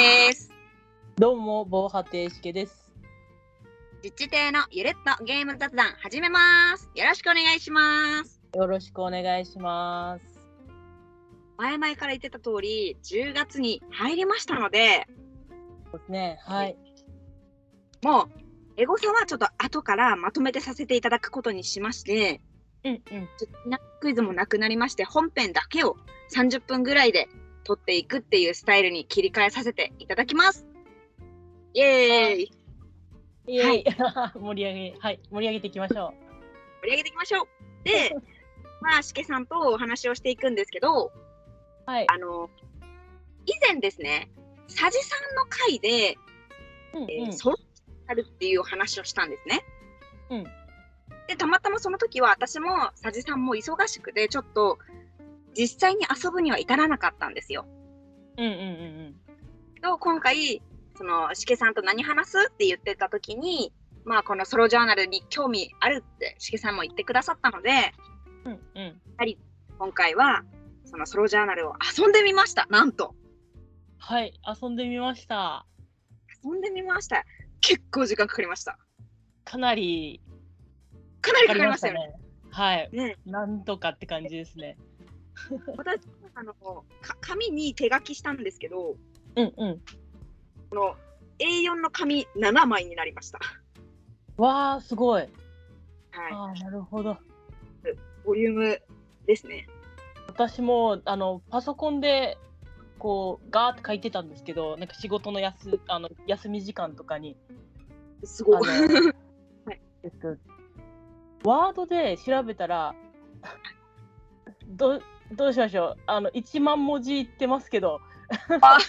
です。どうも、防波堤しけです。実地亭のゆるっとゲーム雑談始めます。よろしくお願いします。よろしくお願いします。前々から言ってた通り、10月に入りましたので、そうですね。はい。もう、エゴサはちょっと後からまとめてさせていただくことにしまして、うんうん。クイズもなくなりまして、本編だけを30分ぐらいで撮っていくっていうスタイルに切り替えさせていただきます。イエーイイエイ、盛り上げ、はい、盛り上げていきましょ盛り上げていきましょう。で、まあ、しけさんとお話をしていくんですけど、う。はい。あの、以前ですね、佐治さんの回で、うんえーうんソロあるっていうお話をしたんですね。うんで、たまたまその時は私も佐治さんも忙しくて、ちょっと実際に遊ぶには至らなかったんですよ。うんうんうんけど、今回、その、しけさんと何話すって言ってた時に、まあ、このソロジャーナルに興味あるってしけさんも言ってくださったので、うん。うんうん。今回は、そのソロジャーナルを遊んでみました。なんと。はい、遊んでみました。遊んでみました。結構時間かかりました。かなりかなりかかりましたよね。ね。はい。ねなんとかって感じですね。私あのか紙に手書きしたんですけど、うんうん。A4 の紙7枚になりました。わあ、すごい。はい。なるほど。ボリュームですね。私もあのパソコンでこうガーって書いてたんですけど、なんか仕事のやすあの休み時間とかにすごい。はいえっと、ワードで調べたら、どどうしましょう？あの、1万文字いってますけど、あ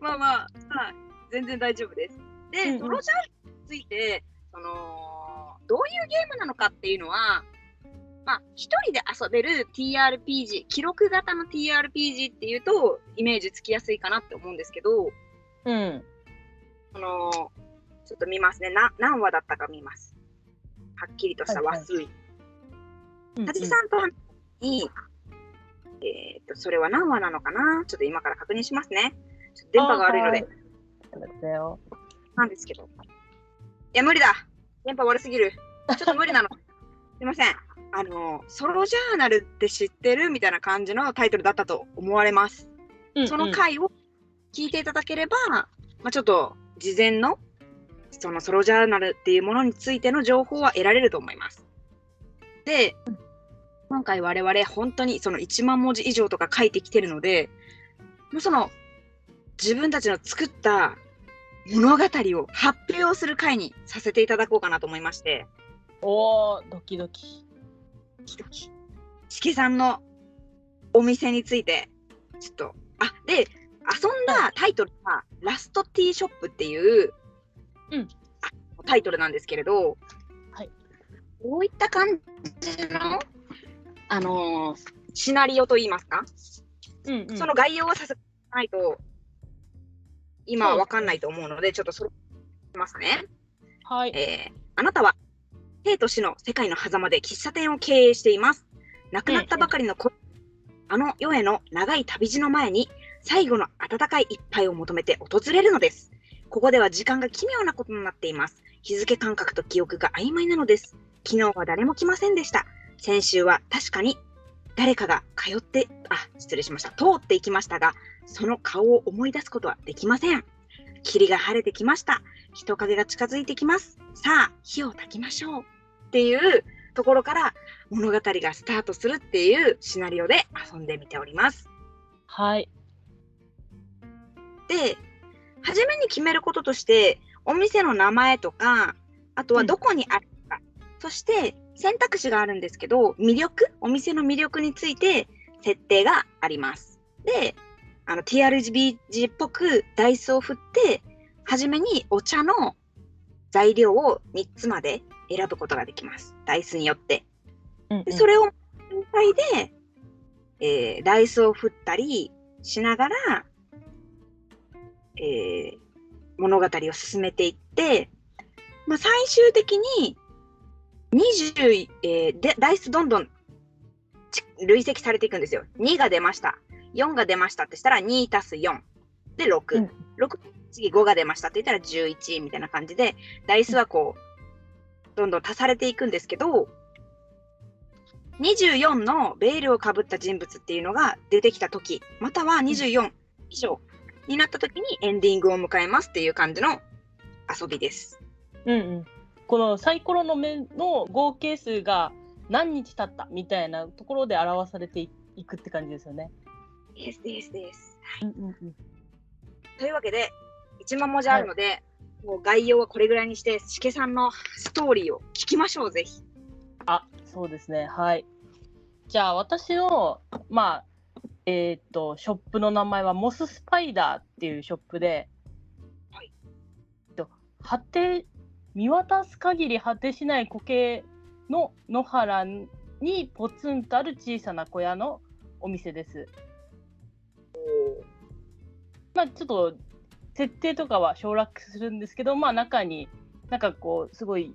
まあまあ、はい、全然大丈夫です。で、うんうんソロジャールについて、その、どういうゲームなのかっていうのは、まあ、一人で遊べる TRPG、記録型の TRPG っていうと、イメージつきやすいかなって思うんですけど、うん、その、ちょっと見ますね。な何話だったか見ます。はっきりとした話数。うんはじさんと話に、えっ、と、それは何話なのかな？ちょっと今から確認しますね。ちょっと電波が悪いので、そうですよ。なんですけど。いや、無理だ電波悪すぎる。ちょっと無理なの。すいません。あの、ソロジャーナルって知ってる？みたいな感じのタイトルだったと思われます。うんその回を聞いていただければ、まあ、ちょっと事前のそのソロジャーナルっていうものについての情報は得られると思います。で、今回我々本当にその1万文字以上とか書いてきてるので、もうその自分たちの作った物語を発表する回にさせていただこうかなと思いまして、おー、ドキドキ。ドキドキ。しけさんのお店について、ちょっと、あ、で、遊んだタイトルが、ラストティーショップっていう、うんあタイトルなんですけれど、はい。こういった感じの、あのーシナリオといいますか、うんうん、その概要をさせないと、今はわかんないと思うので、ちょっとそれ、ますね。はい。えーあなたは生と死の世界の狭間で喫茶店を経営しています。亡くなったばかりの子、あの世への長い旅路の前に最後の温かい一杯を求めて訪れるのです。ここでは時間が奇妙なことになっています。日付感覚と記憶が曖昧なのです。昨日は誰も来ませんでした。先週は確かに誰かが通って、あ、失礼しました。通っていきましたが、その顔を思い出すことはできません。霧が晴れてきました。人影が近づいてきます。さあ、火を焚きましょう。っていうところから物語がスタートするっていうシナリオで遊んでみております。はい。で、初めに決めることとして、お店の名前とか、あとはどこにあるか、そして選択肢があるんですけど、魅力、お店の魅力について設定があります。で、あの TRGBG っぽくダイスを振って、初めにお茶の材料を3つまで選ぶことができます。ダイスによって。うんうんでそれを全体で、えーダイスを振ったりしながら、えー物語を進めていって、まあ、最終的に20、えーでダイスどんどんち累積されていくんですよ。2が出ました。4が出ましたってしたら2足す4で6、うん6次5が出ましたって言ったら11みたいな感じでダイスはこうどんどん足されていくんですけど24のベールをかぶった人物っていうのが出てきた時または24以上になった時にエンディングを迎えますっていう感じの遊びです。うんうん、このサイコロの目の合計数が何日経ったみたいなところで表されていくって感じですよね。ですですです。うんうんうん、というわけで1万文字あるので、もう概要はこれぐらいにしてしけさんのストーリーを聞きましょうぜひ。あそうですねはい。じゃあ私のまあえーっとショップの名前はモススパイダーっていうショップで、はいと果て見渡す限り果てしない苔の野原にポツンとある小さな小屋のお店です。まあちょっと設定とかは省略するんですけど、まあ中になんかこうすごい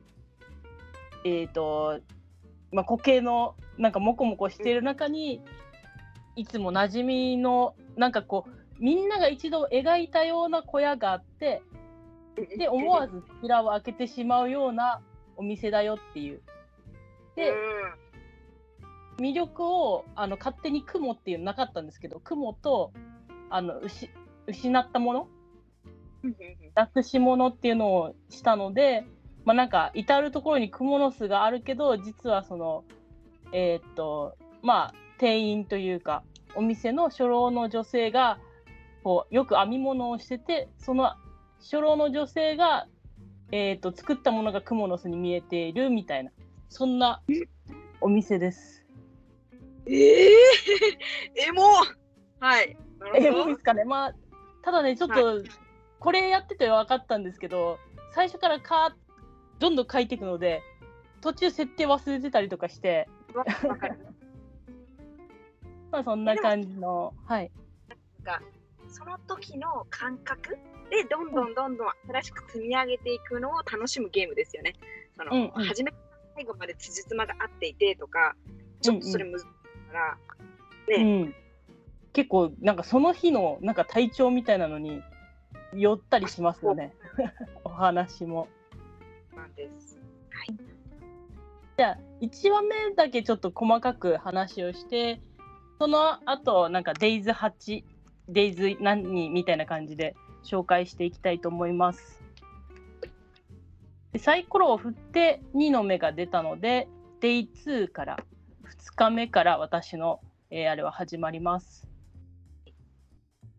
えっ、とまあ固形のなんかモコモコしている中にいつも馴染みのなんかこうみんなが一度描いたような小屋があってで思わず扉を開けてしまうようなお店だよっていう。で魅力をあの勝手に雲っていうのなかったんですけど雲とあの失失ったものうんなくし物っていうのをしたので、まあ、なんか至る所にクモの巣があるけど実はそのえーっとまあ店員というかお店の初老の女性がこうよく編み物をしててその初老の女性が、えーっと作ったものがクモの巣に見えているみたいなそんなお店です。ええー、エモはい。なえるほどいいですかねまあただねちょっとこれやってて分かったんですけど最初からかーどんどん書いていくので途中設定忘れてたりとかして。まあそんな感じのはいなんかその時の感覚でどんどんどんどん新しく積み上げていくのを楽しむゲームですよね。その、うんうん。初めから最後まで辻褄が合っていてとか、ちょっとそれ難しいから、うん、結構なんかその日のなんか体調みたいなのに寄ったりしますよね。お話も。なんです。じゃあ1話目だけちょっと細かく話をしてその後なんか Days8 Days 何みたいな感じで紹介していきたいと思います。でサイコロを振って2の目が出たので Day2 から2日目から私の、えーあれは始まります。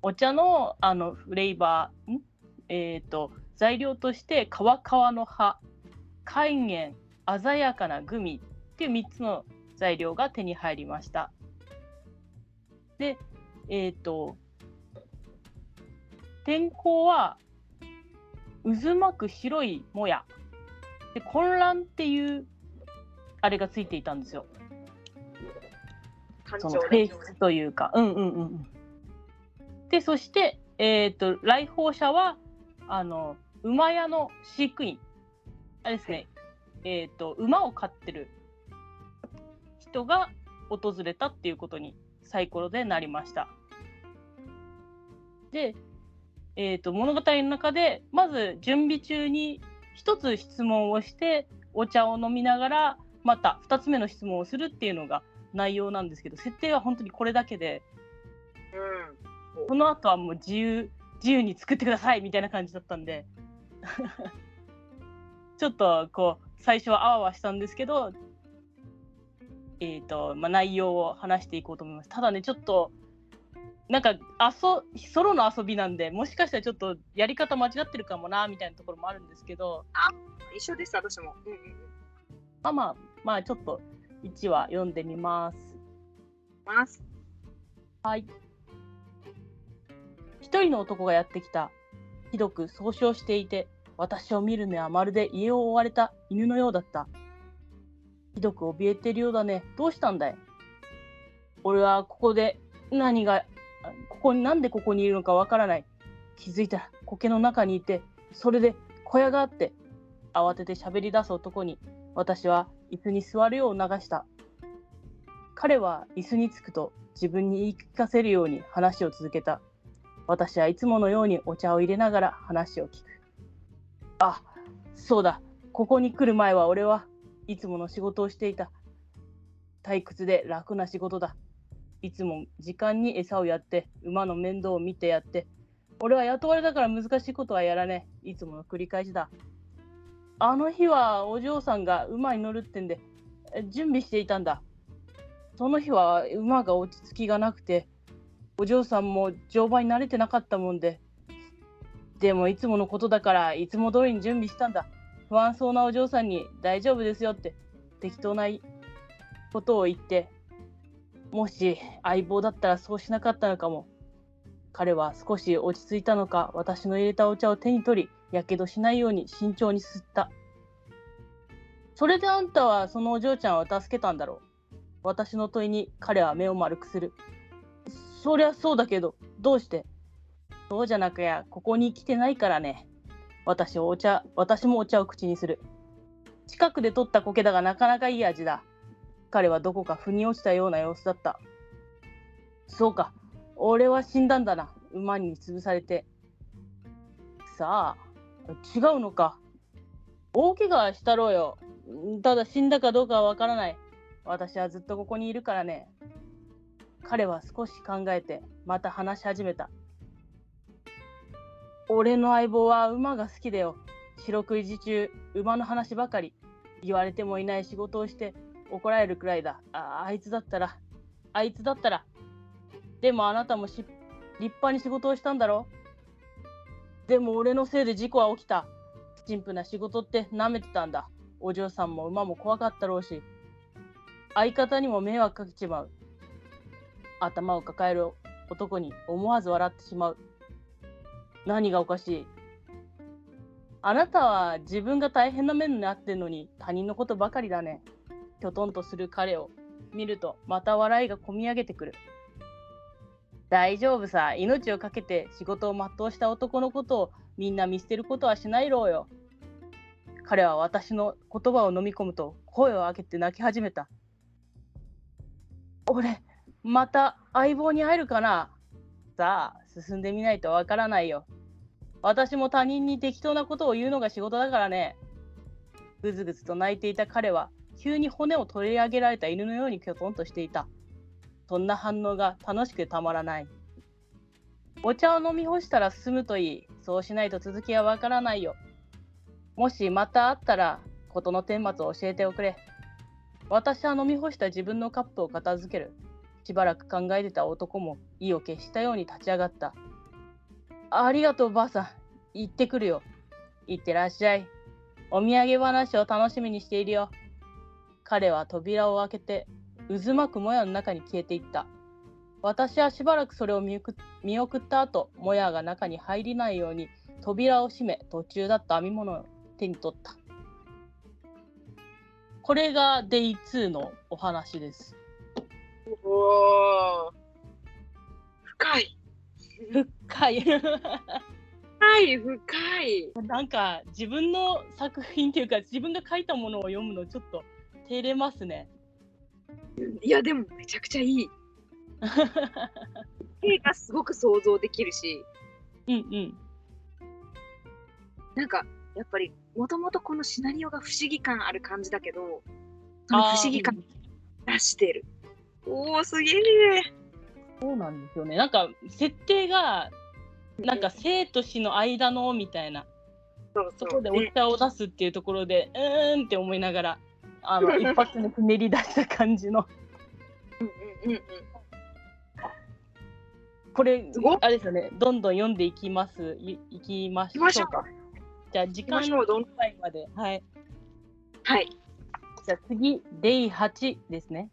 お茶のあのフレーバーん？えー、と材料として川川の葉海塩鮮やかなグミっていう3つの材料が手に入りました。で、えっ、と、天候は渦巻く白いもや。で、混乱っていうあれがついていたんですよ。感その性質というか。うんうんうんうん。で、そして、えっ、と、来訪者は、あの、馬屋の飼育員。あれですね、えっ、と、馬を飼ってる人が訪れたっていうことにサイコロでなりました。で、えっ、と、物語の中で、まず準備中に一つ質問をして、お茶を飲みながら、また二つ目の質問をするっていうのが内容なんですけど、設定は本当にこれだけで、うん。この後はもう自由自由に作ってくださいみたいな感じだったんで ちょっとこう最初はあわあわしたんですけどえっ、とまあ内容を話していこうと思いますただねちょっとなんか遊ソロの遊びなんでもしかしたらちょっとやり方間違ってるかもなみたいなところもあるんですけど一緒です、私も。うんうんうん。まあまあまあちょっと1話読んでみますます。はい。一人の男がやってきた。ひどく総称していて、私を見る目はまるで家を追われた犬のようだった。ひどく怯えてるようだね。どうしたんだい?俺はここで何が、あここに、なんでここにいるのかわからない。気づいたら苔の中にいて、それで小屋があって、慌てて喋り出す男に、私は椅子に座るよう促した。彼は椅子につくと自分に言い聞かせるように話を続けた。私はいつものようにお茶を入れながら話を聞く。あ、そうだ。ここに来る前は俺はいつもの仕事をしていた。退屈で楽な仕事だ。いつも時間に餌をやって、馬の面倒を見てやって、俺は雇われだから難しいことはやらねえ。いつもの繰り返しだ。あの日はお嬢さんが馬に乗るってんで、準備していたんだ。その日は馬が落ち着きがなくて、お嬢さんも乗馬に慣れてなかったもんで、でもいつものことだからいつも通りに準備したんだ。不安そうなお嬢さんに大丈夫ですよって適当なことを言って、もし相棒だったらそうしなかったのかも。彼は少し落ち着いたのか、私の入れたお茶を手に取り、やけどしないように慎重にすった。それであんたはそのお嬢ちゃんを助けたんだろう。私の問いに彼は目を丸くする。そりゃそうだけど、どうして？そうじゃなくや、ここに来てないからね。私お茶、私もお茶を口にする。近くで取った苔だがなかなかいい味だ。彼はどこか腑に落ちたような様子だった。そうか、俺は死んだんだな、馬に潰されて。さあ、違うのか。大怪我したろうよ。ただ死んだかどうかはわからない。私はずっとここにいるからね。彼は少し考えて、また話し始めた。俺の相棒は馬が好きだよ。四六時中、馬の話ばかり。言われてもいない仕事をして怒られるくらいだ。ああいつだったら、あいつだったら。でもあなたも立派に仕事をしたんだろ？でも俺のせいで事故は起きた。陳腐な仕事って舐めてたんだ。お嬢さんも馬も怖かったろうし。相方にも迷惑かけちまう。頭を抱える男に思わず笑ってしまう。何がおかしい？あなたは自分が大変な目になってんのに他人のことばかりだね。きょとんとする彼を見るとまた笑いがこみ上げてくる。大丈夫さ、命を懸けて仕事を全うした男のことをみんな見捨てることはしないろうよ。彼は私の言葉を飲み込むと声を上げて泣き始めた。俺、また相棒に会えるかなさあ、進んでみないとわからないよ。私も他人に適当なことを言うのが仕事だからね。ぐずぐずと泣いていた彼は、急に骨を取り上げられた犬のようにきょとんとしていた。そんな反応が楽しくたまらない。お茶を飲み干したら進むといい。そうしないと続きはわからないよ。もしまた会ったら、事の顛末を教えておくれ。私は飲み干した自分のカップを片付ける。しばらく考えてた男も意を決したように立ち上がった。ありがとう、ばあさん。行ってくるよ。行ってらっしゃい。お土産話を楽しみにしているよ。彼は扉を開けて、渦巻くもやの中に消えていった。私はしばらくそれを見送った後、もやが中に入りないように扉を閉め、途中だった編み物を手に取った。これが Day2 のお話です。お深い。深い。深い、深い。なんか自分の作品っていうか自分が書いたものを読むのちょっと照れますね。いやでもめちゃくちゃいい。絵がすごく想像できるし。うんうん。なんかやっぱりもともとこのシナリオが不思議感ある感じだけどその不思議感出してる。おお、すげえ。そうなんですよね。なんか、設定が、なんか生と死の間のみたいな、そうそこでお茶を出すっていうところで、うーんって思いながら、あの 一発でひねり出した感じの。うんうんうんこれ、あれですよね、どんどん読んでいきます。いいきましょうか。じゃあ、時間のどのくらいまで。はい。はい。じゃあ次、デイ8ですね。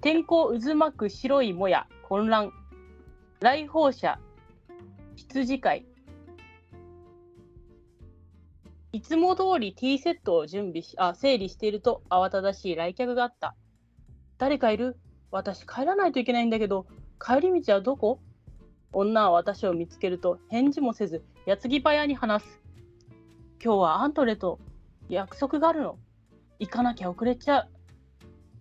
天候渦巻く白いもや混乱来訪者羊飼いいつも通りティーセットを準備しあ整理していると慌ただしい来客があった誰かいる？私帰らないといけないんだけど帰り道はどこ？女は私を見つけると返事もせず矢継ぎ早に話す今日はアントレと約束があるの行かなきゃ遅れちゃう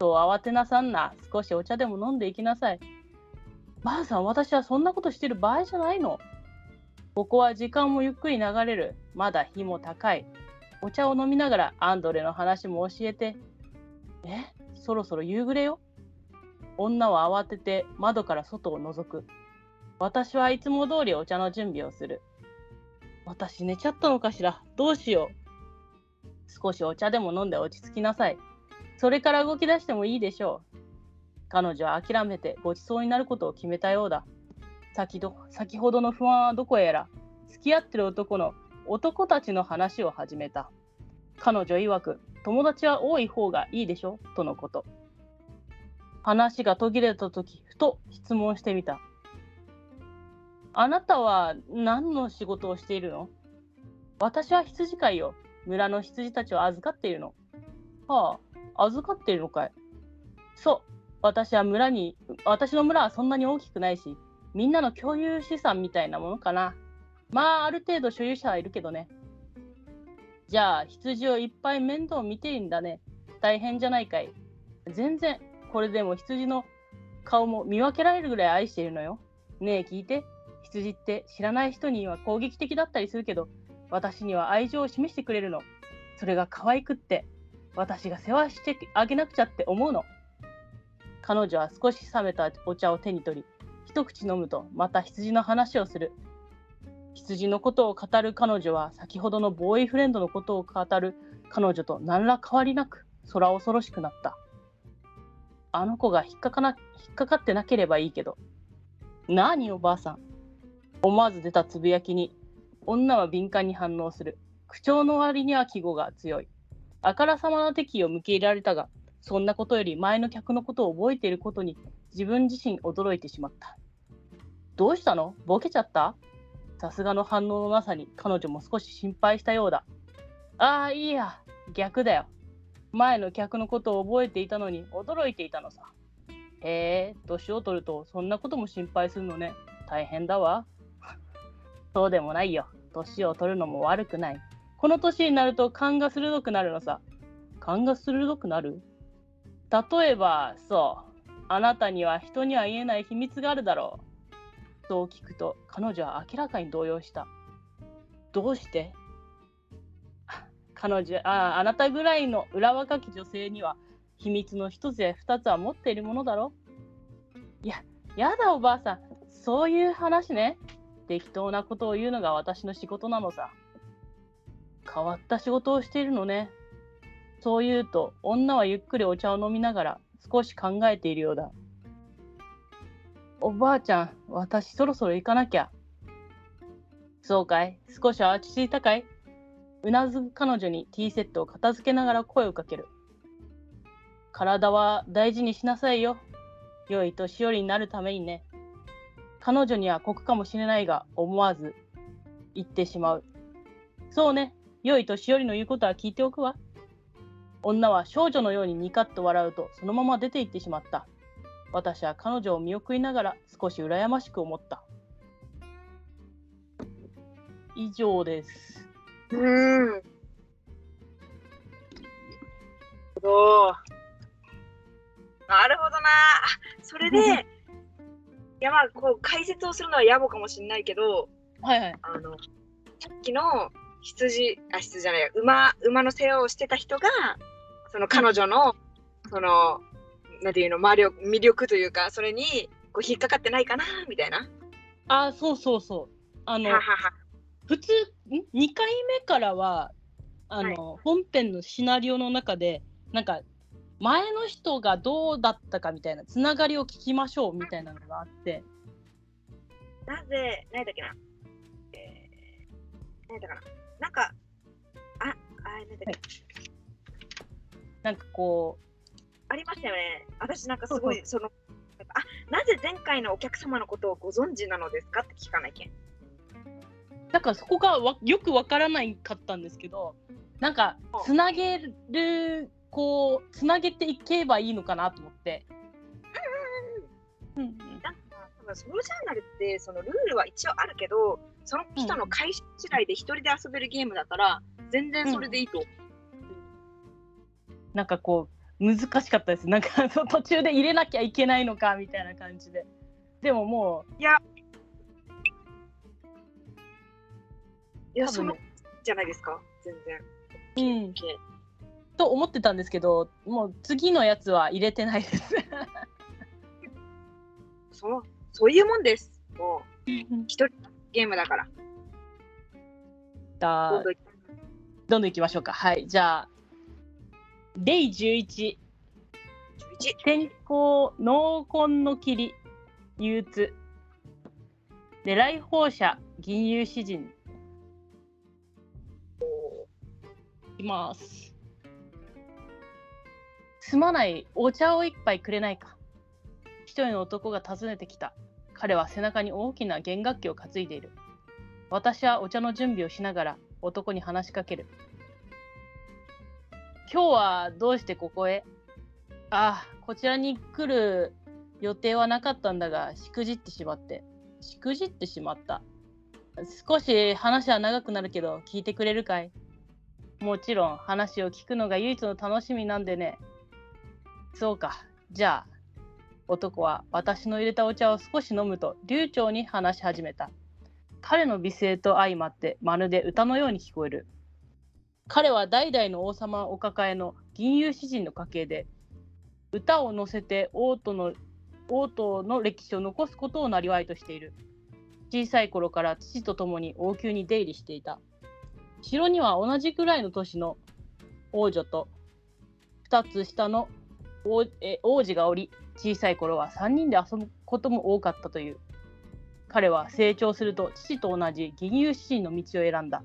そう慌てなさんな。少しお茶でも飲んでいきなさい。ばあさん、私はそんなことしてる場合じゃないの。ここは時間もゆっくり流れる。まだ日も高い。お茶を飲みながらアンドレの話も教えて。え？そろそろ夕暮れよ？女は慌てて窓から外を覗く。私はいつも通りお茶の準備をする。私寝ちゃったのかしら？どうしよう？少しお茶でも飲んで落ち着きなさい。それから動き出してもいいでしょう。彼女は諦めてごちそうになることを決めたようだ。先ど先ほどの不安はどこへやら、付き合ってる男の男たちの話を始めた。彼女曰く、友達は多い方がいいでしょとのこと。話が途切れた時、ふと質問してみた。あなたは何の仕事をしているの？私は羊飼いよ。村の羊たちを預かっているの。はあ、預かっているのかい？そう、私は村に、私の村はそんなに大きくないし、みんなの共有資産みたいなものかな。まあ、ある程度所有者はいるけどね。じゃあ、羊をいっぱい面倒見ているんだね。大変じゃないかい。全然、これでも羊の顔も見分けられるぐらい愛しているのよ。ねえ、聞いて。羊って知らない人には攻撃的だったりするけど、私には愛情を示してくれるの。それが可愛くって、私が世話してあげなくちゃって思うの。彼女は少し冷めたお茶を手に取り、一口飲むとまた羊の話をする。羊のことを語る彼女は先ほどのボーイフレンドのことを語る彼女と何ら変わりなく空恐ろしくなった。あの子が引っかかな引っかかってなければいいけど。何おばあさん。思わず出たつぶやきに女は敏感に反応する。口調の割には季語が強い。あからさまな敵意を向け入れられたが、そんなことより前の客のことを覚えていることに自分自身驚いてしまった。どうしたの？ボケちゃった？さすがの反応のなさに彼女も少し心配したようだ。ああ、いいや、逆だよ。前の客のことを覚えていたのに驚いていたのさ。へえ、年を取るとそんなことも心配するのね。大変だわ。そうでもないよ。年を取るのも悪くない。この年になると勘が鋭くなるのさ。勘が鋭くなる？例えば、そう。あなたには人には言えない秘密があるだろう。そう聞くと彼女は明らかに動揺した。どうして？彼女ああなたぐらいの裏若き女性には秘密の一つや二つは持っているものだろいや、やだおばあさん。そういう話ね。適当なことを言うのが私の仕事なのさ。変わった仕事をしているのね。そう言うと、女はゆっくりお茶を飲みながら少し考えているようだ。おばあちゃん、私そろそろ行かなきゃ。そうかい？少しは落ち着いたかい？うなずく彼女にティーセットを片付けながら声をかける。体は大事にしなさいよ。良い年寄りになるためにね。彼女には酷かもしれないが、思わず言ってしまう。そうね、良い年寄りの言うことは聞いておくわ。女は少女のようにニカッと笑うと、そのまま出て行ってしまった。私は彼女を見送りながら少し羨ましく思った。以上です。うん。おなるほどな。それで、いやまあこう解説をするのは野暮かもしれないけど、はいはい、あのさっきの羊あ羊じゃない馬馬の世話をしてた人がその彼女の、そのなんていうの魅力魅力というかそれにこう引っかかってないかなみたいな。あそうそうそう。あの普通2回目からはあの、はい、本編のシナリオの中でなんか前の人がどうだったかみたいなつながりを聞きましょうみたいなのがあって。なぜ何だっけな。えー、何だかな。なんかああ何だっけ、はい、なんかこうありましたよね。私なんかすごいそのあなぜ前回のお客様のことをご存知なのですかって聞かないけん。だからそこがわよくわからないかったんですけどなんかつなげるこうつなげていけばいいのかなと思って。うんうん、なんか多分ソロジャーナルってそのルールは一応あるけどその人の開始次第で一人で遊べるゲームだから、全然それでいいと、う。ん、なんかこう難しかったです。なんか 途中で入れなきゃいけないのかみたいな感じで。でももいや、いや、多分その、じゃないですか、全然。ううん。と思ってたんですけどもう次のやつは入れてないです。そう、そういうもんです。もう、一人ゲームだから。じゃあどんどんどんどんいきましょうか。はい。じゃあ例11 11。天候濃紺の霧憂鬱。狙い放射銀融詩人。いきます。すまないお茶を一杯くれないか。一人の男が訪ねてきた。彼は背中に大きな弦楽器を担いでいる。私はお茶の準備をしながら男に話しかける今日はどうしてここへ？あこちらに来る予定はなかったんだがしくじってしまって。しくじってしまった。少し話は長くなるけど聞いてくれるかい？もちろん話を聞くのが唯一の楽しみなんでね。そうか。じゃあ男は私の入れたお茶を少し飲むと流暢に話し始めた。彼の美声と相まってまるで歌のように聞こえる。彼は代々の王様お抱えの銀融詩人の家系で歌を乗せて王都の王都の歴史を残すことを生りわいとしている。小さい頃から父と共に王宮に出入りしていた。城には同じくらいの年の王女と2つ下の王え王子がおり小さい頃は3人で遊ぶことも多かったという。彼は成長すると父と同じ銀融詩人の道を選んだ。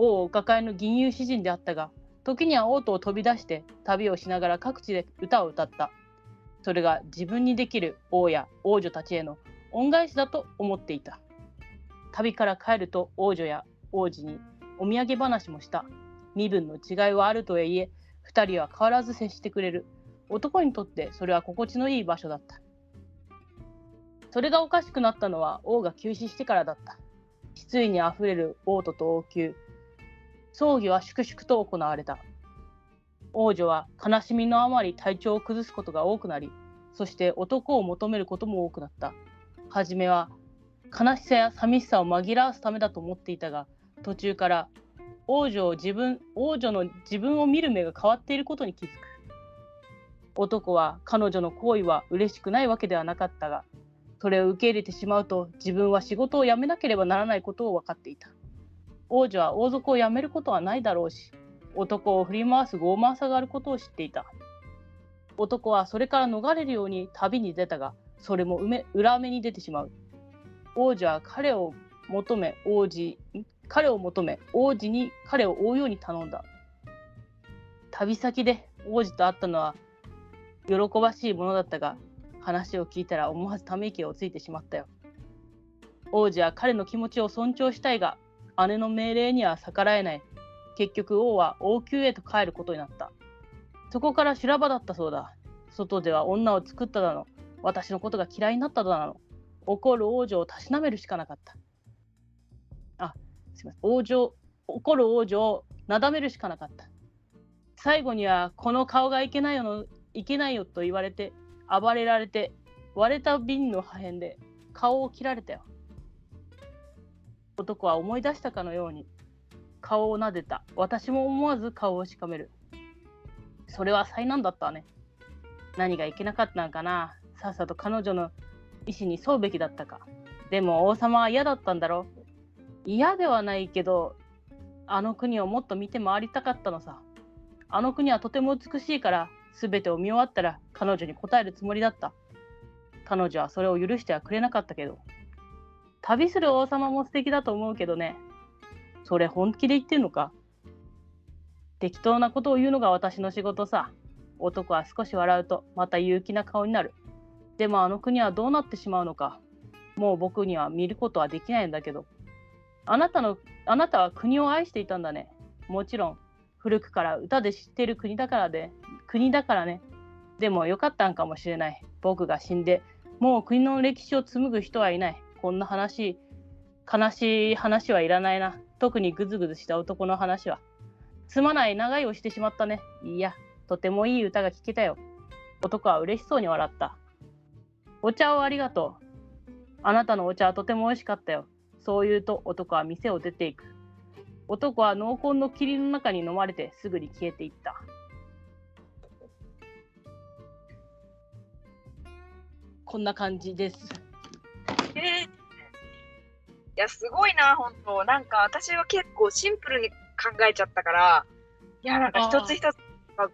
王をお抱えの銀融詩人であったが時には王都を飛び出して旅をしながら各地で歌を歌った。それが自分にできる王や王女たちへの恩返しだと思っていた。旅から帰ると王女や王子にお土産話もした。身分の違いはあるとはいえ2人は変わらず接してくれる。男にとってそれは心地のいい場所だった。それがおかしくなったのは王が急死してからだった。失意にあふれる王都と王宮。葬儀は粛々と行われた。王女は悲しみのあまり体調を崩すことが多くなりそして男を求めることも多くなった。初めは悲しさや寂しさを紛らわすためだと思っていたが途中から王女を自分王女の自分を見る目が変わっていることに気づく。男は彼女の行為は嬉しくないわけではなかったがそれを受け入れてしまうと自分は仕事を辞めなければならないことを分かっていた。王女は王族を辞めることはないだろうし男を振り回す傲慢さがあることを知っていた。男はそれから逃れるように旅に出たがそれも裏目に出てしまう。王女は彼を求め王子彼を求め王子に彼を追うように頼んだ。旅先で王子と会ったのは喜ばしいものだったが話を聞いたら思わずため息をついてしまったよ。王子は彼の気持ちを尊重したいが姉の命令には逆らえない。結局王は王宮へと帰ることになった。そこから修羅場だったそうだ。外では女を作っただの。私のことが嫌いになっただの。怒る王女をたしなめるしかなかった。あすいません。王女怒る王女をなだめるしかなかった。最後にはこの顔がいけないよのいけないよと言われて暴れられて割れた瓶の破片で顔を切られたよ。男は思い出したかのように顔を撫でた。私も思わず顔をしかめる。それは災難だったね。何がいけなかったのかな。さっさと彼女の意思に沿うべきだったか。でも王様は嫌だったんだろ嫌ではないけどあの国をもっと見て回りたかったのさ。あの国はとても美しいから全てを見終わったら彼女に答えるつもりだった。彼女はそれを許してはくれなかったけど。旅する王様も素敵だと思うけどね。それ本気で言ってんのか。適当なことを言うのが私の仕事さ。男は少し笑うとまた勇気な顔になる。でもあの国はどうなってしまうのか。もう僕には見ることはできないんだけど。あなたのあなたは国を愛していたんだね。もちろん古くから歌で知ってる国だからで国だからね。でもよかったんかもしれない。僕が死んでもう国の歴史を紡ぐ人はいない。こんな話悲しい話はいらないな特にグズグズした男の話はすまない長いをしてしまったねいやとてもいい歌が聴けたよ。男は嬉しそうに笑った。お茶をありがとう。あなたのお茶はとても美味しかったよ。そう言うと男は店を出ていく。男は濃紺の霧の中に飲まれてすぐに消えていった。こんな感じです。えーいや、すごいな、本当なんか私は結構シンプルに考えちゃったから、いや、なんか一つ一つ、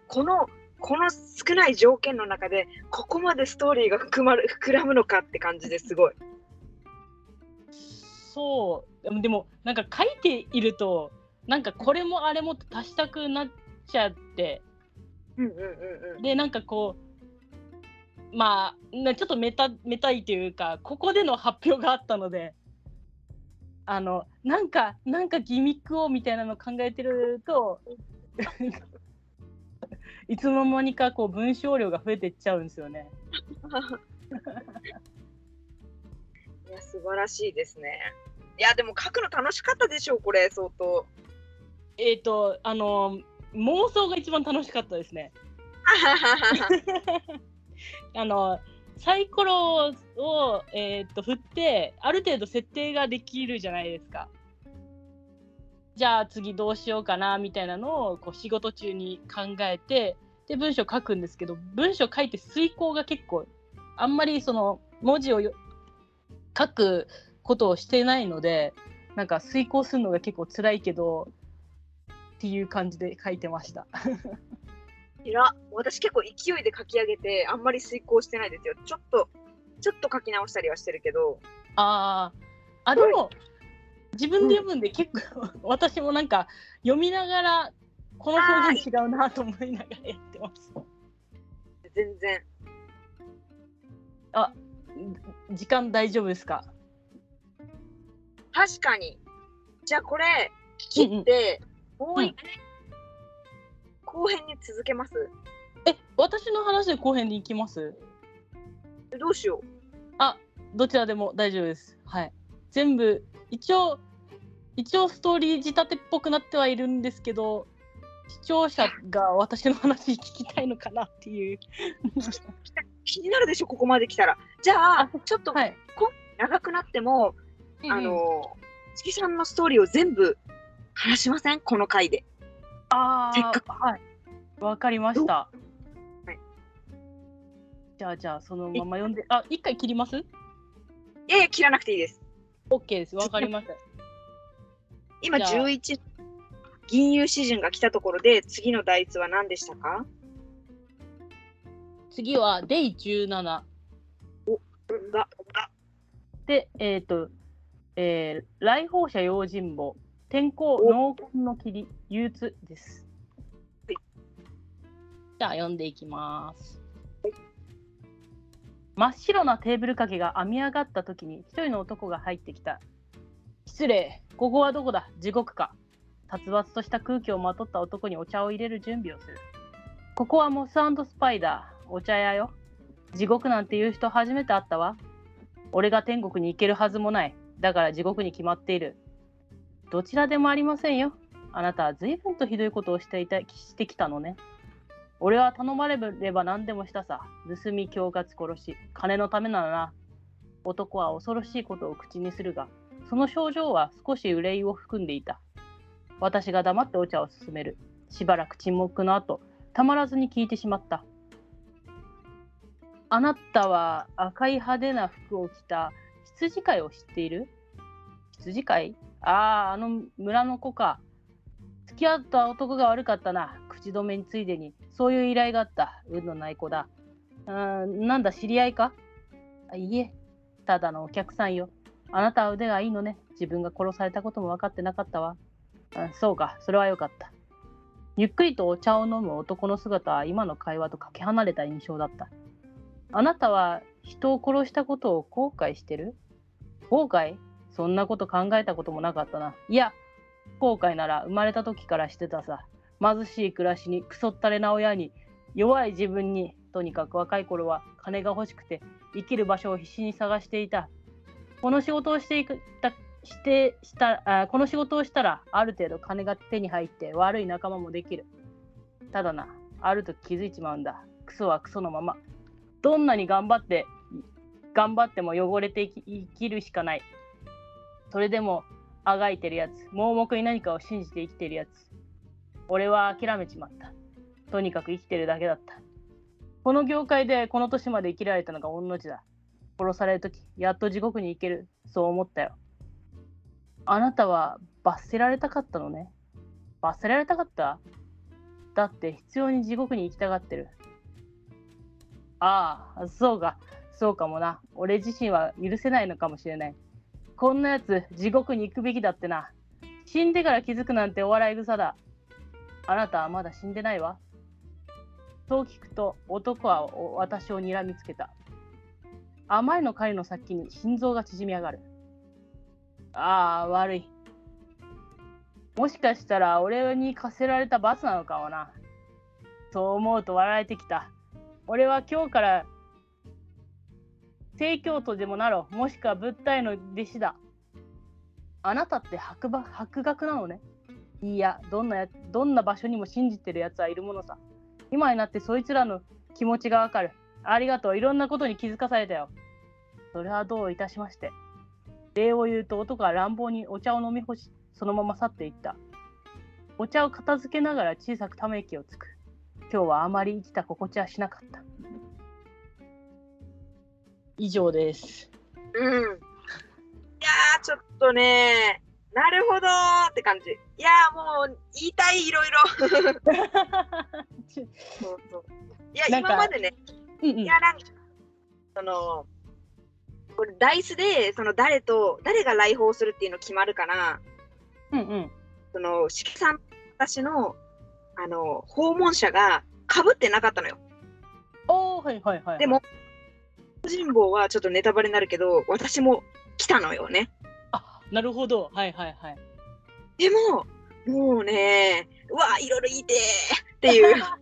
この、この少ない条件の中で、ここまでストーリーが含まる膨らむのかって感じです ごい。そうでもなんか書いているとなんかこれもあれもと足したくなっちゃってうんうんうんうん。でなんかこうまあなちょっとメタメタいというかここでの発表があったのであのなんかなんかギミックをみたいなのを考えてると いつの間にかこう文章量が増えていっちゃうんですよね。いや、素晴らしいですね。いや、でも書くの楽しかったでしょう、これ、相当。えっ、とあの妄想が一番楽しかったですね。あのサイコロを、えーっと振ってある程度設定ができるじゃないですか。じゃあ次どうしようかなみたいなのをこう仕事中に考えてで文章書くんですけど文章書いて遂行が結構あんまりその文字を書くことをしてないのでなんか遂行するのが結構辛いけどっていう感じで書いてました。いや、私結構勢いで書き上げて、あんまり遂行してないですよ。ちょっと、ちょっと書き直したりはしてるけど。あーあでも自分で読むんで結構、私もなんか読みながらこの表現違うなと思いながらやってます。全然。時間大丈夫ですか？確かに。じゃあこれ、切って、もう一回、後編に続けます？え私の話で後編に行きます？どうしよう。あどちらでも大丈夫です。はい。全部一応一応ストーリー仕立てっぽくなってはいるんですけど視聴者が私の話聞きたいのかなっていう。気になるでしょ、ここまで来たら。じゃああ、ちょっとはい。長くなっても、あの、月さんのストーリーを全部話しません？この回で。あせっかあ、はい。わかりました。はいじゃあ、じゃあ、そのまま読んで、あ、一回切ります？いやいや、切らなくていいです。?OK です。わかりました。今、じゃあ11、銀融詩人が来たところで、次の台数は何でしたか？次は、デイ17が、が、で、えっ、と、えー、来訪者用心棒、天候、お濃紺の霧、憂鬱です。じゃあ、読んでいきます。真っ白なテーブル掛けが編み上がった時に一人の男が入ってきた。失礼、ここはどこだ？地獄か。殺伐とした空気をまとった男にお茶を入れる準備をする。ここはモススパイダー、お茶屋よ。地獄なんていう人初めて会ったわ。俺が天国に行けるはずもない。だから地獄に決まっている。どちらでもありませんよ。あなたは随分とひどいことをしていたしてきたのね。俺は頼まれれば何でもしたさ。盗み、恐喝、殺し、金のためならな。男は恐ろしいことを口にするが、その症状は少し憂いを含んでいた。私が黙ってお茶を勧める。しばらく沈黙の後、たまらずに聞いてしまった。あなたは赤い派手な服を着た羊飼いを知っている？羊飼い？ああ、あの村の子か。付き合った男が悪かったな。口止めについでに。そういう依頼があった。運のない子だ。うん、なんだ、知り合いか？いいえ、ただのお客さんよ。あなたは腕がいいのね。自分が殺されたことも分かってなかったわ。うん、そうか、それはよかった。ゆっくりとお茶を飲む男の姿は今の会話とかけ離れた印象だった。あなたは人を殺したことを後悔してる？後悔？そんなこと考えたこともなかったな。いや、後悔なら生まれた時からしてたさ。貧しい暮らしにクソったれな親に弱い自分にとにかく若い頃は金が欲しくて生きる場所を必死に探していた。この仕事をしていたしてしたあこの仕事をしたらある程度金が手に入って悪い仲間もできる。ただな、あると気づいちまうんだ。クソはクソのまま。どんなに頑張って、頑張っても汚れて生き生きるしかない。それでも、あがいてるやつ、盲目に何かを信じて生きてるやつ。俺は諦めちまった。とにかく生きてるだけだった。この業界でこの年まで生きられたのが御の字だ。殺されるとき、やっと地獄に行ける。そう思ったよ。あなたは罰せられたかったのね。罰せられたかった？だって必要に地獄に行きたがってる。ああ、そうか、そうかもな。俺自身は許せないのかもしれない。こんなやつ、地獄に行くべきだってな。死んでから気づくなんてお笑い草だ。あなたはまだ死んでないわ。そう聞くと男は私を睨みつけた。甘いの狩りの先に心臓が縮み上がる。ああ、悪い。もしかしたら俺に課せられた罰なのかもな。そう思うと笑えてきた。俺は今日から聖教徒でもなろう。もしくは物体の弟子だ。あなたって白白学なのね。いいやどんなや、どんな場所にも信じてるやつはいるものさ。今になってそいつらの気持ちがわかる。ありがとう。いろんなことに気づかされたよ。それはどういたしまして。礼を言うと男は乱暴にお茶を飲み干し、そのまま去っていった。お茶を片付けながら小さくため息をつく。今日はあまり生きた心地はしなかった。以上です。うん。いやー、ちょっとね、なるほどーって感じ。いやー、もう言いたい、いろいろ。そうそういや、今までね、うんうんいや、なんか、その、これ、ダイスで、その、誰と、誰が来訪するっていうの決まるから、うんうん。その、しきさん、私の、あの、訪問者が被ってなかったのよ。おー、はいはいはい。でも、人望はちょっとネタバレになるけど、私も来たのよね。あ、なるほど。はいはいはい。でも、もうね、うわ、いろいろ言いてーっていう 感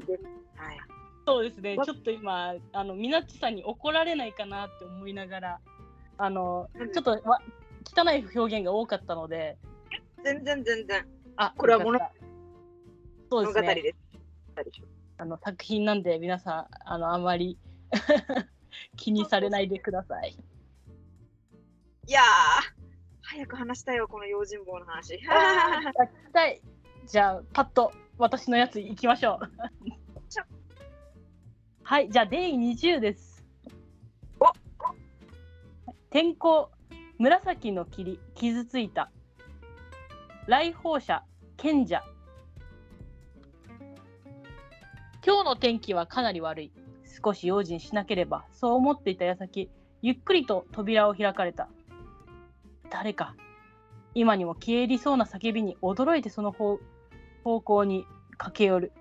じです。はい。そうですね。わちょっと今、あの、みなっちさんに怒られないかなって思いながら、あの、うんちょっとわ汚い表現が多かったので、全然全然あ、これは物そう物語ですね。です。あの作品なんで皆さんあのあまり 気にされないでください。いやー、早く話したよ、この用心棒の話。はい。じゃあパッと私のやついきましょう。はい、じゃあデイ20です。お天候紫の霧傷ついた来訪者賢者今日の天気はかなり悪い少し用心しなければそう思っていた矢先ゆっくりと扉を開かれた誰か。今にも消え入りそうな叫びに驚いてその方方向に駆け寄る。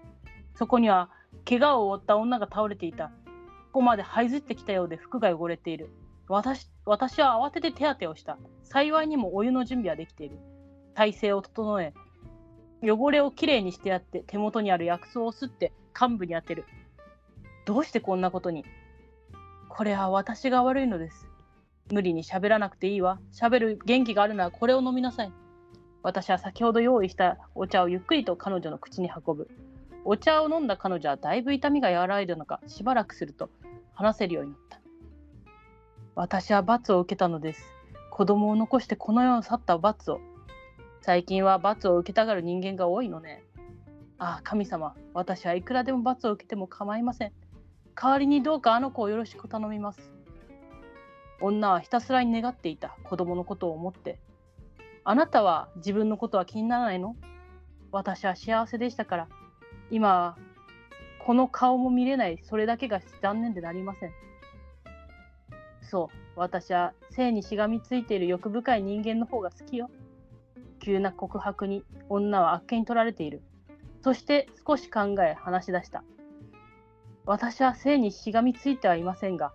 そこには怪我を負った女が倒れていた。ここまで這いずってきたようで服が汚れている。私私は慌てて手当てをした。幸いにもお湯の準備はできている。体勢を整え汚れをきれいにしてやって手元にある薬草をすって幹部に当てる。どうしてこんなことに？これは私が悪いのです。無理に喋らなくていいわ。喋る元気があるならこれを飲みなさい。私は先ほど用意したお茶をゆっくりと彼女の口に運ぶ。お茶を飲んだ彼女はだいぶ痛みが和らいだのかしばらくすると話せるようになった。私は罰を受けたのです。子供を残してこの世を去った罰を。最近は罰を受けたがる人間が多いのね。ああ神様私はいくらでも罰を受けても構いません。代わりにどうかあの子をよろしく頼みます。女はひたすらに願っていた子供のことを思って。あなたは自分のことは気にならないの？私は幸せでしたから。今はこの顔も見れない。それだけが残念でなりません。そう。私は性にしがみついている欲深い人間の方が好きよ。急な告白に女はあっけに取られている。そして少し考え話し出した。私は性にしがみついてはいませんが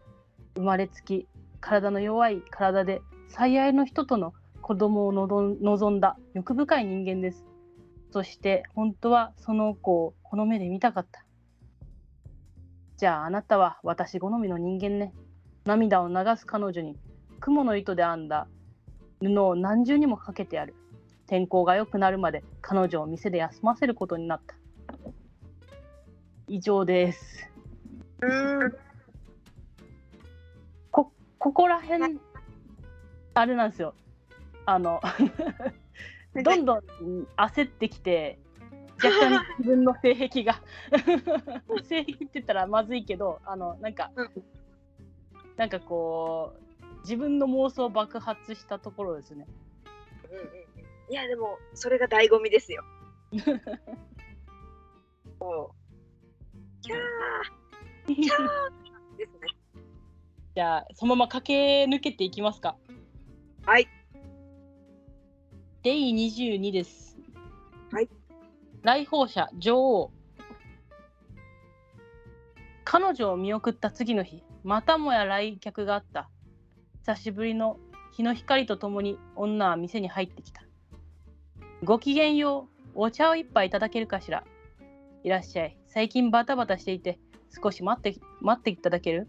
生まれつき体の弱い体で最愛の人との子供を望んだ欲深い人間です。そして本当はその子をこの目で見たかった。じゃああなたは私好みの人間ね。涙を流す彼女に雲の糸で編んだ。布を何重にもかけてやる。天候が良くなるまで彼女を店で休ませることになった。以上です。うん。ここら辺、あれなんですよ。あの、どんどん焦ってきて、若干自分の性癖が 性癖って言ったらまずいけどあのなんか、うんなんかこう自分の妄想爆発したところですね。うんうんうんいやでもそれが醍醐味ですよ。そう。キャー キャーですね。じゃあそのまま駆け抜けていきますか。はい。デイ22です。はい。来訪者女王。彼女を見送った次の日、またもや来客があった。久しぶりの日の光とともに女は店に入ってきた。ごきげんよう、お茶を一杯いただけるかしら。いらっしゃい。最近バタバタしていて、少し待って待っていただける？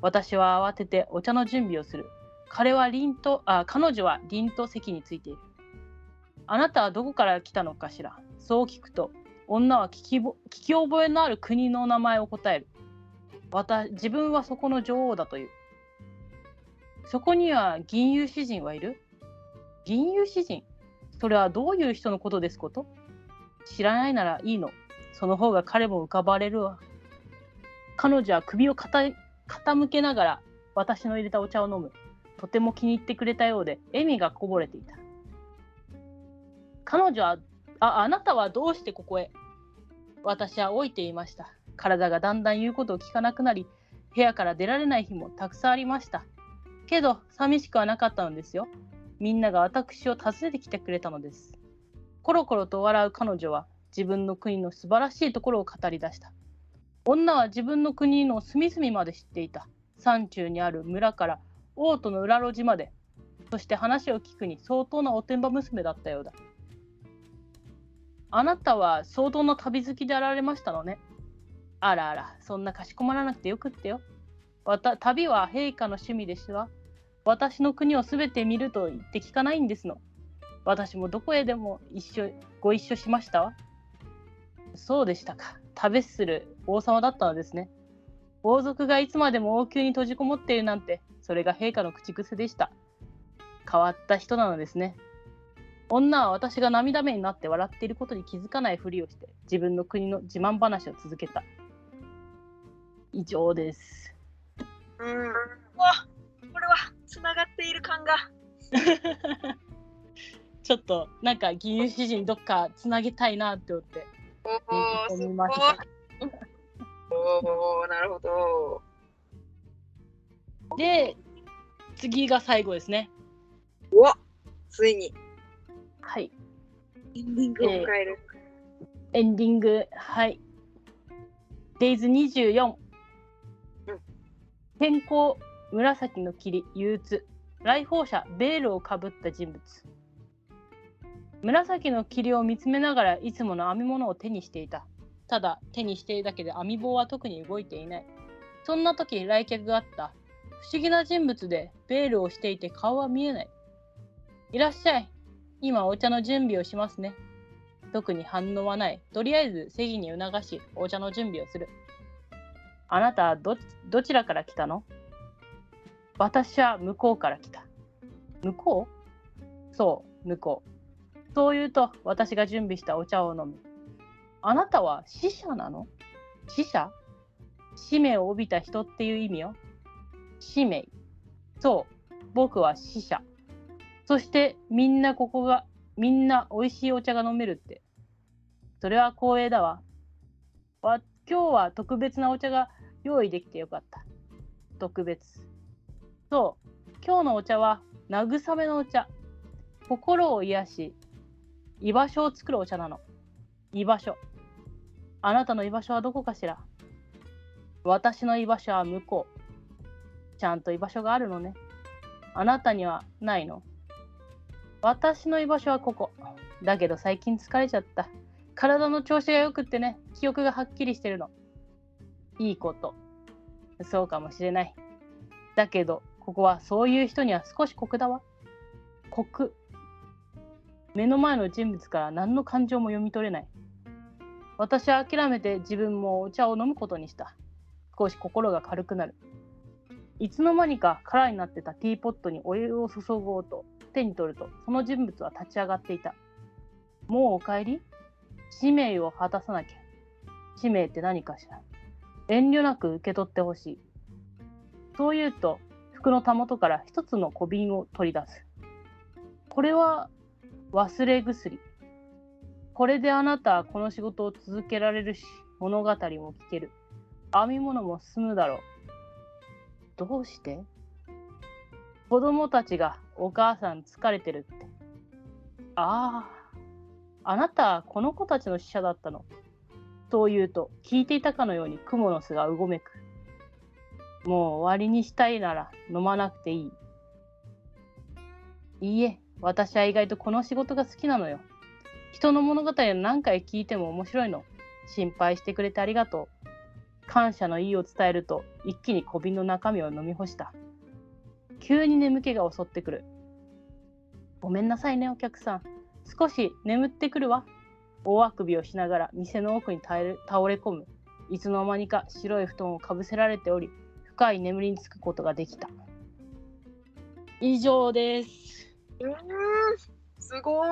私は慌ててお茶の準備をする。彼は凛とあ彼女は凛と席についている。あなたはどこから来たのかしら？そう聞くと、女は聞き聞き覚えのある国の名前を答える。また自分はそこの女王だという。そこには銀融詩人はいる？銀融詩人？それはどういう人のことですこと？知らないならいいの。その方が彼も浮かばれるわ。彼女は首を傾傾けながら私の入れたお茶を飲む。とても気に入ってくれたようで笑みがこぼれていた。彼女はあ、あなたはどうしてここへ？私は老いていました。体がだんだん言うことを聞かなくなり、部屋から出られない日もたくさんありました。けど、寂しくはなかったのですよ。みんなが私を訪ねてきてくれたのです。コロコロと笑う彼女は自分の国の素晴らしいところを語り出した。女は自分の国の隅々まで知っていた。山中にある村から王都の裏路地まで。そして話を聞くに相当なおてんば娘だったようだ。あなたは相当な旅好きであられましたのね。あらあら、そんなかしこまらなくてよくってよ。わた旅は陛下の趣味ですわ。私の国をすべて見ると言って聞かないんですの。私もどこへでも一緒ご一緒しましたわ。そうでしたか。旅する王様だったのですね。王族がいつまでも王宮に閉じこもっているなんて、それが陛下の口癖でした。変わった人なのですね。女は私が涙目になって笑っていることに気づかないふりをして自分の国の自慢話を続けた。以上です。うん。うわ、これはつながっている感が。ちょっとなんか銀融詩人どっかつなげたいなって思ってお読お、すごい。おお、なるほど。で、次が最後ですね。うわ、ついにはい。エンディングを迎える。エンディング、はい。デイズ24。うん天候、紫の霧、憂鬱。来訪者、ベールをかぶった人物。紫の霧を見つめながらいつもの編み物を手にしていた。ただ、手にしているだけで編み棒は特に動いていない。そんな時、来客があった。不思議な人物で、ベールをしていて顔は見えない。いらっしゃい。今お茶の準備をしますね。特に反応はない。とりあえず席に促し、お茶の準備をする。あなたはどどちらから来たの？私は向こうから来た。向こう？そう、向こう。そう言うと、私が準備したお茶を飲む。あなたは死者なの？死者？使命を帯びた人っていう意味よ。使命。そう、僕は死者。そしてみんなここが、みんな美味しいお茶が飲めるって。それは光栄だわ。わ今日は特別なお茶が用意できてよかった。特別。そう、今日のお茶は慰めのお茶。心を癒し、居場所を作るお茶なの。居場所。あなたの居場所はどこかしら私の居場所は向こう。ちゃんと居場所があるのね。あなたにはないの私の居場所はここ。だけど最近疲れちゃった。体の調子がよくってね、記憶がはっきりしてるの。いいこと。そうかもしれない。だけど、ここはそういう人には少し酷だわ。酷。目の前の人物から何の感情も読み取れない。私は諦めて自分もお茶を飲むことにした。少し心が軽くなる。いつの間にか空になってたティーポットにお湯を注ごうと手に取ると、その人物は立ち上がっていた。もうお帰り？使命を果たさなきゃ。使命って何かしら。遠慮なく受け取ってほしい。そう言うと、服のたもとから一つの小瓶を取り出す。これは忘れ薬。これであなたはこの仕事を続けられるし、物語も聞ける。編み物も進むだろう。どうして？子供たちがお母さん疲れてるって。ああ、あなたはこの子たちの使者だったの。そう言うと、聞いていたかのように蜘蛛の巣がうごめく。もう終わりにしたいなら飲まなくていい。いいえ、私は意外とこの仕事が好きなのよ。人の物語を何回聞いても面白いの。心配してくれてありがとう。感謝の意を伝えると、一気に小瓶の中身を飲み干した。急に眠気が襲ってくる。ごめんなさいね、お客さん。少し眠ってくるわ。大あくびをしながら店の奥に倒れ倒れ込む。いつの間にか白い布団をかぶせられており、深い眠りにつくことができた。以上です。うーん、すごー。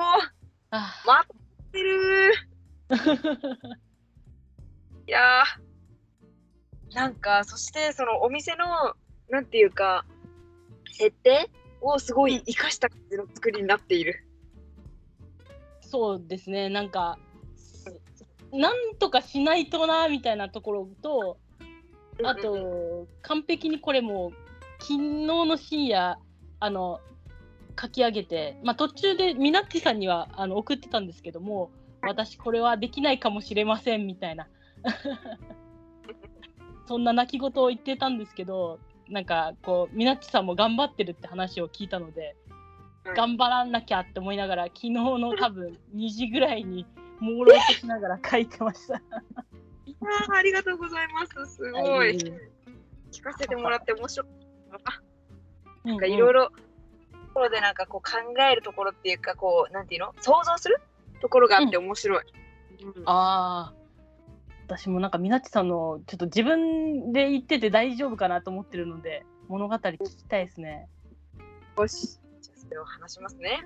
あ待ってるー。いやー、なんか、そしてそのお店の、なんていうか、設定をすごい生かした感じの作りになっている。そうですね、なんか、なんとかしないとなみたいなところと、あと、完璧にこれもう、昨日の深夜、あの、書き上げて、まあ、途中でミナッチさんにはあの送ってたんですけども、私これはできないかもしれませんみたいな。そんな泣き言を言ってたんですけど、なんかこう、ミナッチさんも頑張ってるって話を聞いたので、はい頑張らなきゃって思いながら、昨日の多分2時ぐらいに、朦朧としながら書いてました。いやーありがとうございます。すごい。はい聞かせてもらって面白い。ななんかいろいろ、ところでなんかこう考えるところっていうか、こう、なんていうの想像するところがあって面白い。うんああ。私もなんか、みなっちさんの、ちょっと自分で言ってて大丈夫かなと思ってるので、物語聞きたいですね。よし。じゃあそれを話しますね。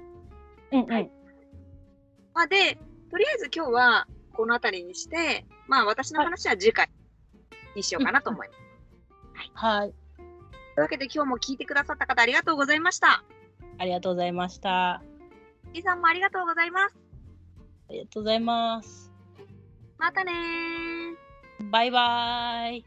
うんうん。はいまあ、で、とりあえず今日はこの辺りにして、まあ私の話は次回にしようかなと思います。はい。というわけで今日も聞いてくださった方ありがとうございました。ありがとうございました。あリさんもありがとうございます。りがとうございます。またねー。バイバイ。